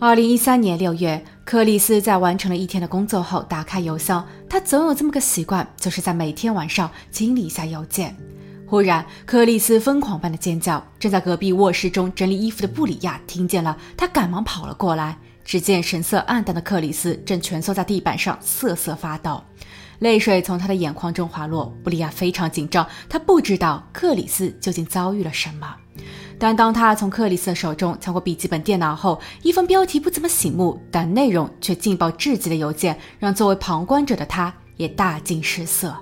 二零一三年六月，克里斯在完成了一天的工作后，打开邮箱。他总有这么个习惯，就是在每天晚上清理一下邮件。忽然，克里斯疯狂般的尖叫。正在隔壁卧室中整理衣服的布里亚听见了，他赶忙跑了过来。只见神色黯淡的克里斯正蜷缩在地板上瑟瑟发抖，泪水从他的眼眶中滑落。布里亚非常紧张，他不知道克里斯究竟遭遇了什么。但当他从克里斯手中抢过笔记本电脑后，一封标题不怎么醒目，但内容却劲爆至极的邮件，让作为旁观者的他也大惊失色。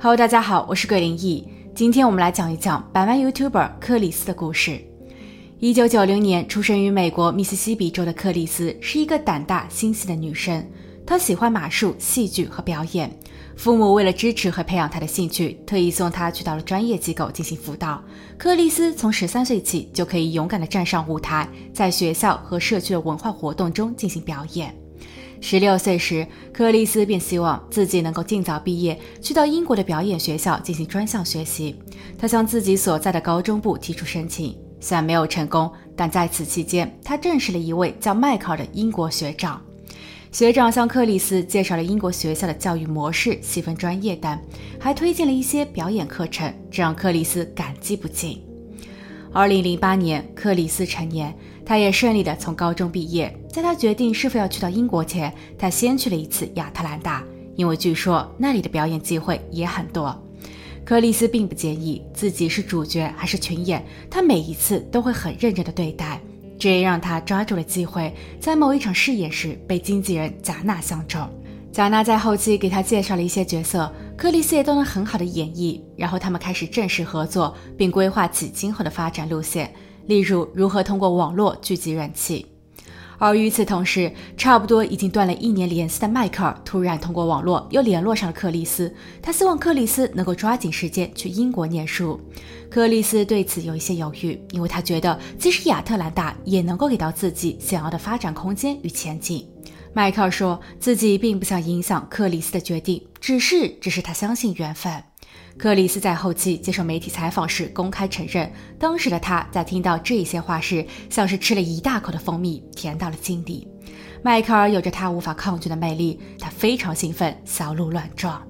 Hello，大家好，我是桂林易。今天我们来讲一讲百万 YouTuber 克里斯的故事。一九九零年出生于美国密西西比州的克里斯是一个胆大心细的女生。她喜欢马术、戏剧和表演。父母为了支持和培养她的兴趣，特意送她去到了专业机构进行辅导。克里斯从十三岁起就可以勇敢地站上舞台，在学校和社区的文化活动中进行表演。十六岁时，克里斯便希望自己能够尽早毕业，去到英国的表演学校进行专项学习。他向自己所在的高中部提出申请，虽然没有成功，但在此期间，他认识了一位叫迈克尔的英国学长。学长向克里斯介绍了英国学校的教育模式、细分专业等，还推荐了一些表演课程，这让克里斯感激不尽。二零零八年，克里斯成年，他也顺利的从高中毕业。在他决定是否要去到英国前，他先去了一次亚特兰大，因为据说那里的表演机会也很多。克里斯并不介意自己是主角还是群演，他每一次都会很认真的对待，这也让他抓住了机会，在某一场试演时被经纪人贾娜相中。贾娜在后期给他介绍了一些角色。克里斯也都能很好的演绎，然后他们开始正式合作，并规划起今后的发展路线，例如如何通过网络聚集人气。而与此同时，差不多已经断了一年联系的迈克尔突然通过网络又联络上了克里斯，他希望克里斯能够抓紧时间去英国念书。克里斯对此有一些犹豫，因为他觉得即使亚特兰大也能够给到自己想要的发展空间与前景。迈克尔说自己并不想影响克里斯的决定，只是只是他相信缘分。克里斯在后期接受媒体采访时公开承认，当时的他在听到这些话时，像是吃了一大口的蜂蜜，甜到了心底。迈克尔有着他无法抗拒的魅力，他非常兴奋，小鹿乱撞。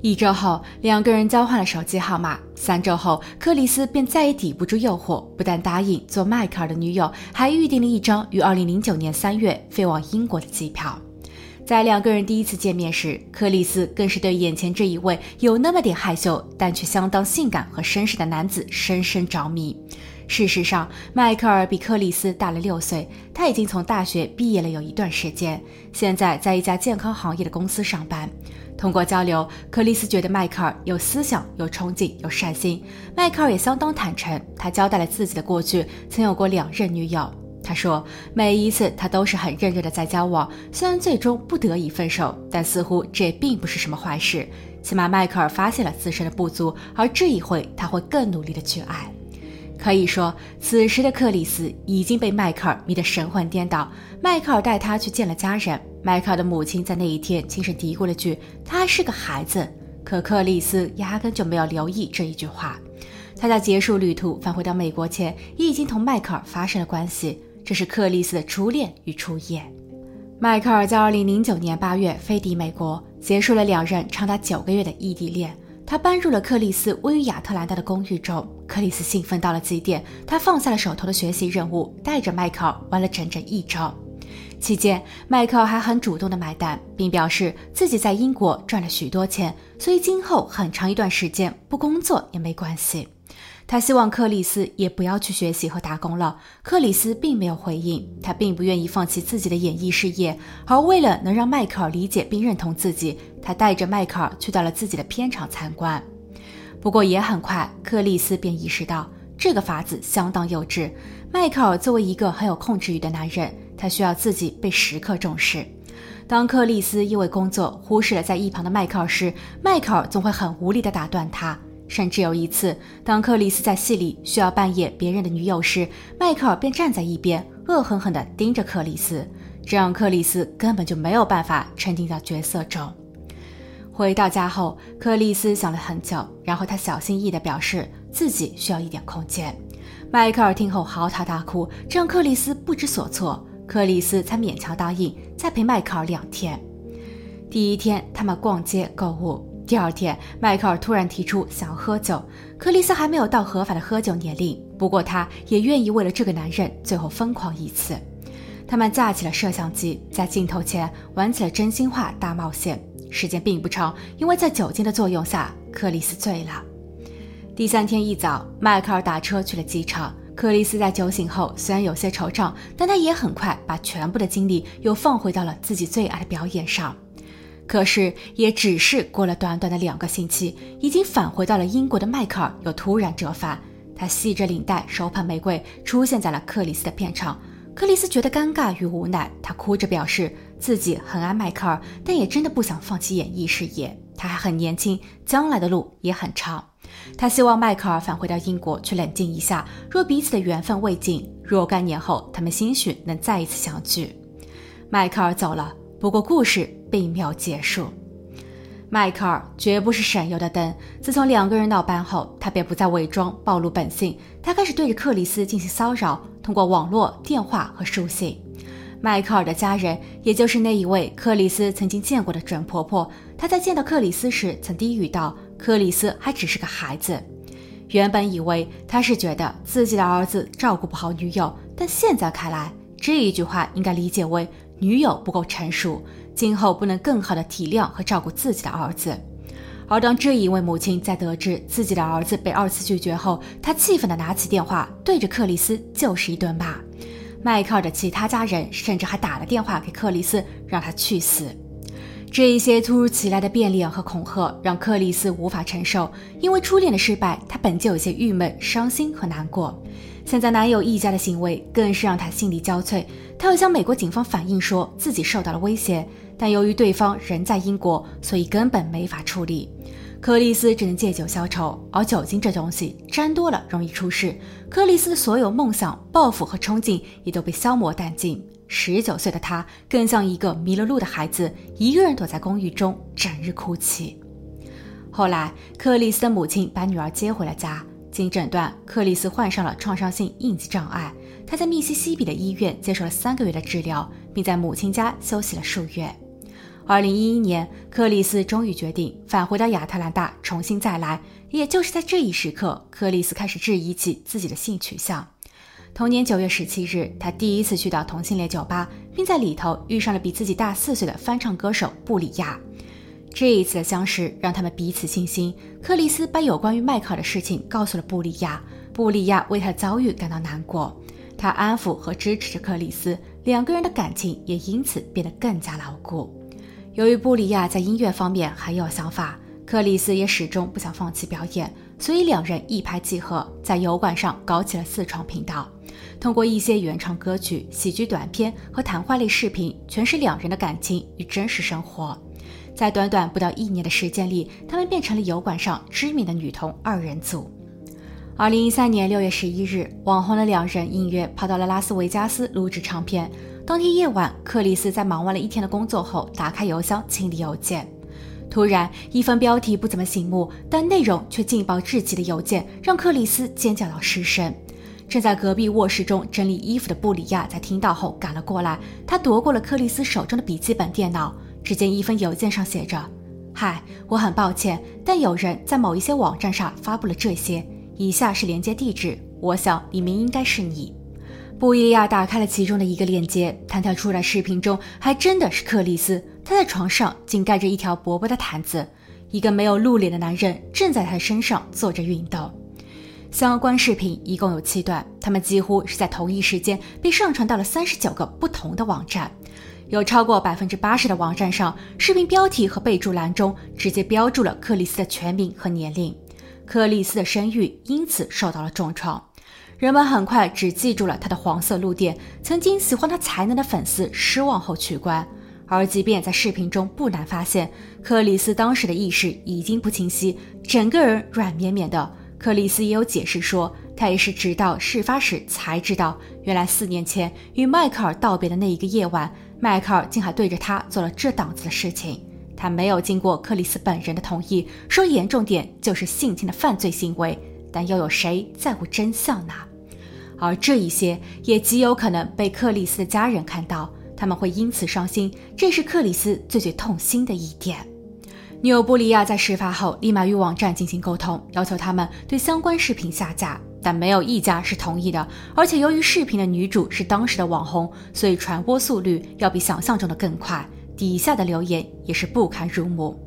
一周后，两个人交换了手机号码。三周后，克里斯便再也抵不住诱惑，不但答应做迈克尔的女友，还预定了一张于二零零九年三月飞往英国的机票。在两个人第一次见面时，克里斯更是对眼前这一位有那么点害羞，但却相当性感和绅士的男子深深着迷。事实上，迈克尔比克里斯大了六岁，他已经从大学毕业了有一段时间，现在在一家健康行业的公司上班。通过交流，克里斯觉得迈克尔有思想、有冲劲、有善心。迈克尔也相当坦诚，他交代了自己的过去，曾有过两任女友。他说，每一次他都是很认真的在交往，虽然最终不得已分手，但似乎这并不是什么坏事。起码迈克尔发现了自身的不足，而这一回他会更努力的去爱。可以说，此时的克里斯已经被迈克尔迷得神魂颠倒。迈克尔带他去见了家人，迈克尔的母亲在那一天轻声嘀咕了句：“他还是个孩子。”可克里斯压根就没有留意这一句话。他在结束旅途返回到美国前，已经同迈克尔发生了关系。这是克里斯的初恋与初夜。迈克尔在2009年8月飞抵美国，结束了两人长达九个月的异地恋。他搬入了克里斯位于亚特兰大的公寓中。克里斯兴奋到了极点，他放下了手头的学习任务，带着迈克尔玩了整整一周。期间，迈克尔还很主动的买单，并表示自己在英国赚了许多钱，所以今后很长一段时间不工作也没关系。他希望克里斯也不要去学习和打工了。克里斯并没有回应，他并不愿意放弃自己的演艺事业，而为了能让迈克尔理解并认同自己，他带着迈克尔去到了自己的片场参观。不过也很快，克里斯便意识到这个法子相当幼稚。迈克尔作为一个很有控制欲的男人，他需要自己被时刻重视。当克里斯因为工作忽视了在一旁的迈克尔时，迈克尔总会很无力地打断他。甚至有一次，当克里斯在戏里需要扮演别人的女友时，迈克尔便站在一边，恶狠狠地盯着克里斯。这让克里斯根本就没有办法沉浸在角色中。回到家后，克里斯想了很久，然后他小心翼翼地表示自己需要一点空间。迈克尔听后嚎啕大哭，这让克里斯不知所措。克里斯才勉强答应再陪迈克尔两天。第一天，他们逛街购物。第二天，迈克尔突然提出想要喝酒。克里斯还没有到合法的喝酒年龄，不过他也愿意为了这个男人最后疯狂一次。他们架起了摄像机，在镜头前玩起了真心话大冒险。时间并不长，因为在酒精的作用下，克里斯醉了。第三天一早，迈克尔打车去了机场。克里斯在酒醒后虽然有些惆怅，但他也很快把全部的精力又放回到了自己最爱的表演上。可是，也只是过了短短的两个星期，已经返回到了英国的迈克尔又突然折返。他系着领带，手捧玫瑰，出现在了克里斯的片场。克里斯觉得尴尬与无奈，他哭着表示。自己很爱迈克尔，但也真的不想放弃演艺事业。他还很年轻，将来的路也很长。他希望迈克尔返回到英国去冷静一下。若彼此的缘分未尽，若干年后他们兴许能再一次相聚。迈克尔走了，不过故事并没有结束。迈克尔绝不是省油的灯。自从两个人闹掰后，他便不再伪装暴露本性，他开始对着克里斯进行骚扰，通过网络、电话和书信。迈克尔的家人，也就是那一位克里斯曾经见过的准婆婆，她在见到克里斯时曾低语道：“克里斯还只是个孩子。”原本以为他是觉得自己的儿子照顾不好女友，但现在看来，这一句话应该理解为女友不够成熟，今后不能更好的体谅和照顾自己的儿子。而当这一位母亲在得知自己的儿子被二次拒绝后，她气愤地拿起电话，对着克里斯就是一顿骂。迈克尔的其他家人甚至还打了电话给克里斯，让他去死。这一些突如其来的变脸和恐吓让克里斯无法承受，因为初恋的失败，他本就有些郁闷、伤心和难过。现在男友一家的行为更是让她心力交瘁。她又向美国警方反映说自己受到了威胁，但由于对方人在英国，所以根本没法处理。克里斯只能借酒消愁，而酒精这东西沾多了容易出事。克里斯所有梦想、抱负和憧憬也都被消磨殆尽。十九岁的他更像一个迷了路的孩子，一个人躲在公寓中，整日哭泣。后来，克里斯的母亲把女儿接回了家。经诊断，克里斯患上了创伤性应激障碍。他在密西西比的医院接受了三个月的治疗，并在母亲家休息了数月。二零一一年，克里斯终于决定返回到亚特兰大重新再来。也就是在这一时刻，克里斯开始质疑起自己的性取向。同年九月十七日，他第一次去到同性恋酒吧，并在里头遇上了比自己大四岁的翻唱歌手布里亚。这一次的相识让他们彼此倾心。克里斯把有关于迈克尔的事情告诉了布里亚，布里亚为他的遭遇感到难过，他安抚和支持着克里斯，两个人的感情也因此变得更加牢固。由于布里亚在音乐方面很有想法，克里斯也始终不想放弃表演，所以两人一拍即合，在油管上搞起了四创频道，通过一些原创歌曲、喜剧短片和谈话类视频，诠释两人的感情与真实生活。在短短不到一年的时间里，他们变成了油管上知名的女同二人组。二零一三年六月十一日，网红的两人应约跑到了拉斯维加斯录制唱片。当天夜晚，克里斯在忙完了一天的工作后，打开邮箱清理邮件。突然，一封标题不怎么醒目，但内容却劲爆至极的邮件，让克里斯尖叫到失声。正在隔壁卧室中整理衣服的布里亚在听到后赶了过来，他夺过了克里斯手中的笔记本电脑。只见一封邮件上写着：“嗨，我很抱歉，但有人在某一些网站上发布了这些。以下是连接地址，我想里面应该是你。”布伊利亚打开了其中的一个链接，弹跳出来视频中还真的是克里斯，他在床上竟盖着一条薄薄的毯子，一个没有露脸的男人正在他身上做着运动。相关视频一共有七段，他们几乎是在同一时间被上传到了三十九个不同的网站，有超过百分之八十的网站上，视频标题和备注栏中直接标注了克里斯的全名和年龄，克里斯的声誉因此受到了重创。人们很快只记住了他的黄色路店，曾经喜欢他才能的粉丝失望后取关。而即便在视频中不难发现，克里斯当时的意识已经不清晰，整个人软绵绵的。克里斯也有解释说，他也是直到事发时才知道，原来四年前与迈克尔道别的那一个夜晚，迈克尔竟还对着他做了这档子的事情。他没有经过克里斯本人的同意，说严重点就是性侵的犯罪行为。但又有谁在乎真相呢？而这一些也极有可能被克里斯的家人看到，他们会因此伤心。这是克里斯最最痛心的一点。纽布里亚在事发后立马与网站进行沟通，要求他们对相关视频下架，但没有一家是同意的。而且由于视频的女主是当时的网红，所以传播速率要比想象中的更快。底下的留言也是不堪入目。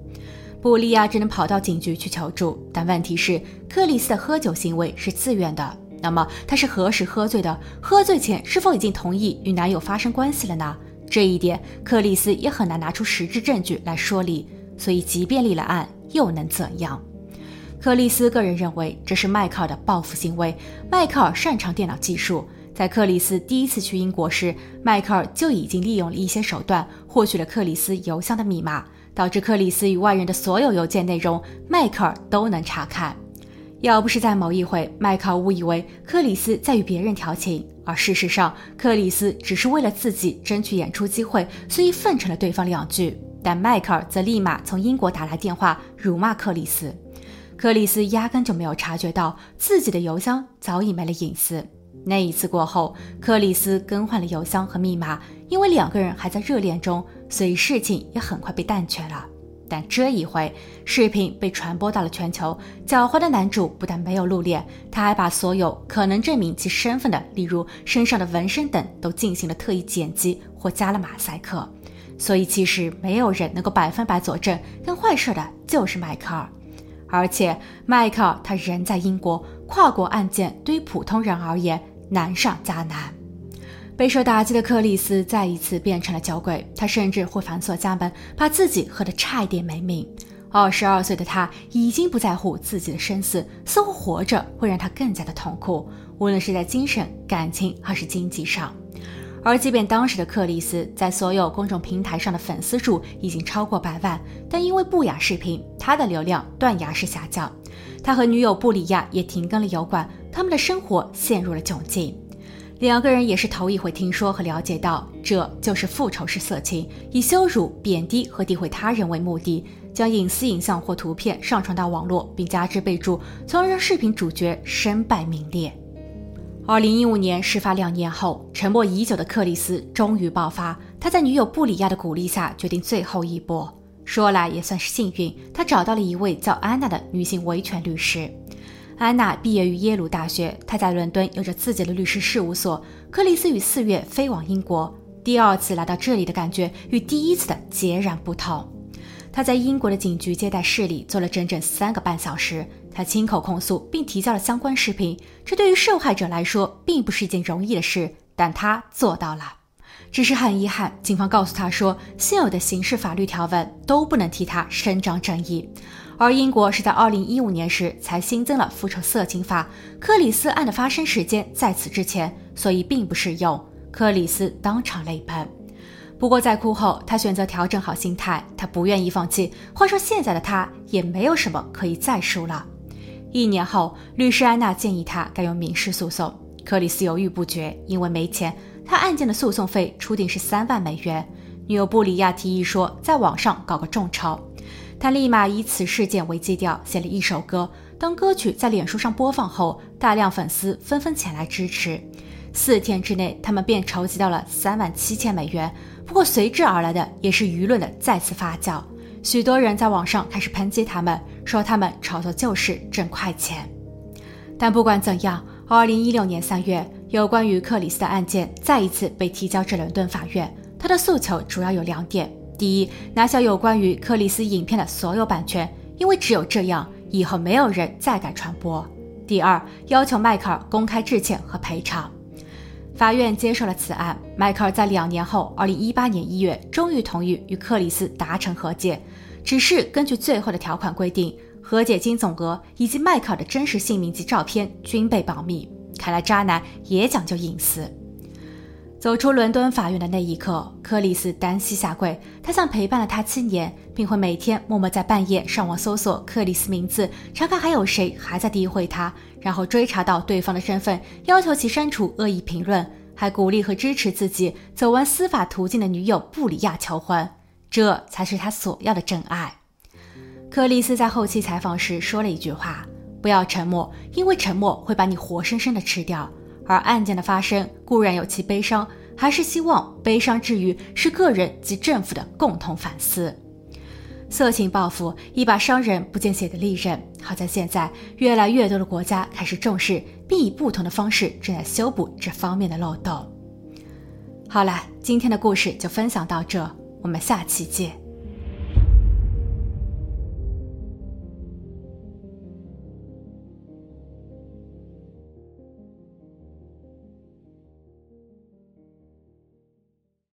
布利亚只能跑到警局去求助，但问题是克里斯的喝酒行为是自愿的。那么他是何时喝醉的？喝醉前是否已经同意与男友发生关系了呢？这一点克里斯也很难拿出实质证据来说理。所以即便立了案，又能怎样？克里斯个人认为这是迈克尔的报复行为。迈克尔擅长电脑技术，在克里斯第一次去英国时，迈克尔就已经利用了一些手段获取了克里斯邮箱的密码。导致克里斯与外人的所有邮件内容，迈克尔都能查看。要不是在某一回，迈克尔误以为克里斯在与别人调情，而事实上克里斯只是为了自己争取演出机会，所以奉承了对方两句。但迈克尔则立马从英国打来电话辱骂克里斯，克里斯压根就没有察觉到自己的邮箱早已没了隐私。那一次过后，克里斯更换了邮箱和密码，因为两个人还在热恋中。所以事情也很快被淡却了。但这一回，视频被传播到了全球。狡猾的男主不但没有露脸，他还把所有可能证明其身份的，例如身上的纹身等，都进行了特意剪辑或加了马赛克。所以其实没有人能够百分百佐证干坏事的就是迈克尔。而且迈克尔他人在英国，跨国案件对于普通人而言难上加难。备受打击的克里斯再一次变成了酒鬼，他甚至会反锁家门，把自己喝得差一点没命。二十二岁的他已经不在乎自己的生死，似乎活着会让他更加的痛苦，无论是在精神、感情还是经济上。而即便当时的克里斯在所有公众平台上的粉丝数已经超过百万，但因为不雅视频，他的流量断崖式下降。他和女友布里亚也停更了油管，他们的生活陷入了窘境。两个人也是头一回听说和了解到，这就是复仇式色情，以羞辱、贬低和诋毁他人为目的，将隐私影像或图片上传到网络，并加之备注，从而让视频主角身败名裂。二零一五年事发两年后，沉默已久的克里斯终于爆发，他在女友布里亚的鼓励下，决定最后一搏。说来也算是幸运，他找到了一位叫安娜的女性维权律师。安娜毕业于耶鲁大学，她在伦敦有着自己的律师事务所。克里斯于四月飞往英国，第二次来到这里的感觉与第一次的截然不同。他在英国的警局接待室里坐了整整三个半小时，他亲口控诉并提交了相关视频。这对于受害者来说并不是一件容易的事，但他做到了。只是很遗憾，警方告诉他说，现有的刑事法律条文都不能替他伸张正义。而英国是在二零一五年时才新增了复仇色情法，克里斯案的发生时间在此之前，所以并不适用。克里斯当场泪奔。不过在哭后，他选择调整好心态，他不愿意放弃。话说现在的他也没有什么可以再输了。一年后，律师安娜建议他改用民事诉讼，克里斯犹豫不决，因为没钱。他案件的诉讼费初定是三万美元。女友布里亚提议说，在网上搞个众筹。他立马以此事件为基调写了一首歌。当歌曲在脸书上播放后，大量粉丝纷纷前来支持。四天之内，他们便筹集到了三万七千美元。不过随之而来的也是舆论的再次发酵，许多人在网上开始抨击他们，说他们炒作旧事挣快钱。但不管怎样，二零一六年三月，有关于克里斯的案件再一次被提交至伦敦法院。他的诉求主要有两点。第一，拿下有关于克里斯影片的所有版权，因为只有这样，以后没有人再敢传播。第二，要求迈克尔公开致歉和赔偿。法院接受了此案，迈克尔在两年后，二零一八年一月，终于同意与克里斯达成和解。只是根据最后的条款规定，和解金总额以及迈克的真实姓名及照片均被保密。看来渣男也讲究隐私。走出伦敦法院的那一刻，克里斯单膝下跪。他像陪伴了他七年，并会每天默默在半夜上网搜索克里斯名字，查看还有谁还在诋毁他，然后追查到对方的身份，要求其删除恶意评论。还鼓励和支持自己走完司法途径的女友布里亚求婚，这才是他所要的真爱。克里斯在后期采访时说了一句话：“不要沉默，因为沉默会把你活生生的吃掉。”而案件的发生固然有其悲伤，还是希望悲伤之余是个人及政府的共同反思。色情报复一把伤人不见血的利刃，好在现在越来越多的国家开始重视，并以不同的方式正在修补这方面的漏洞。好了，今天的故事就分享到这，我们下期见。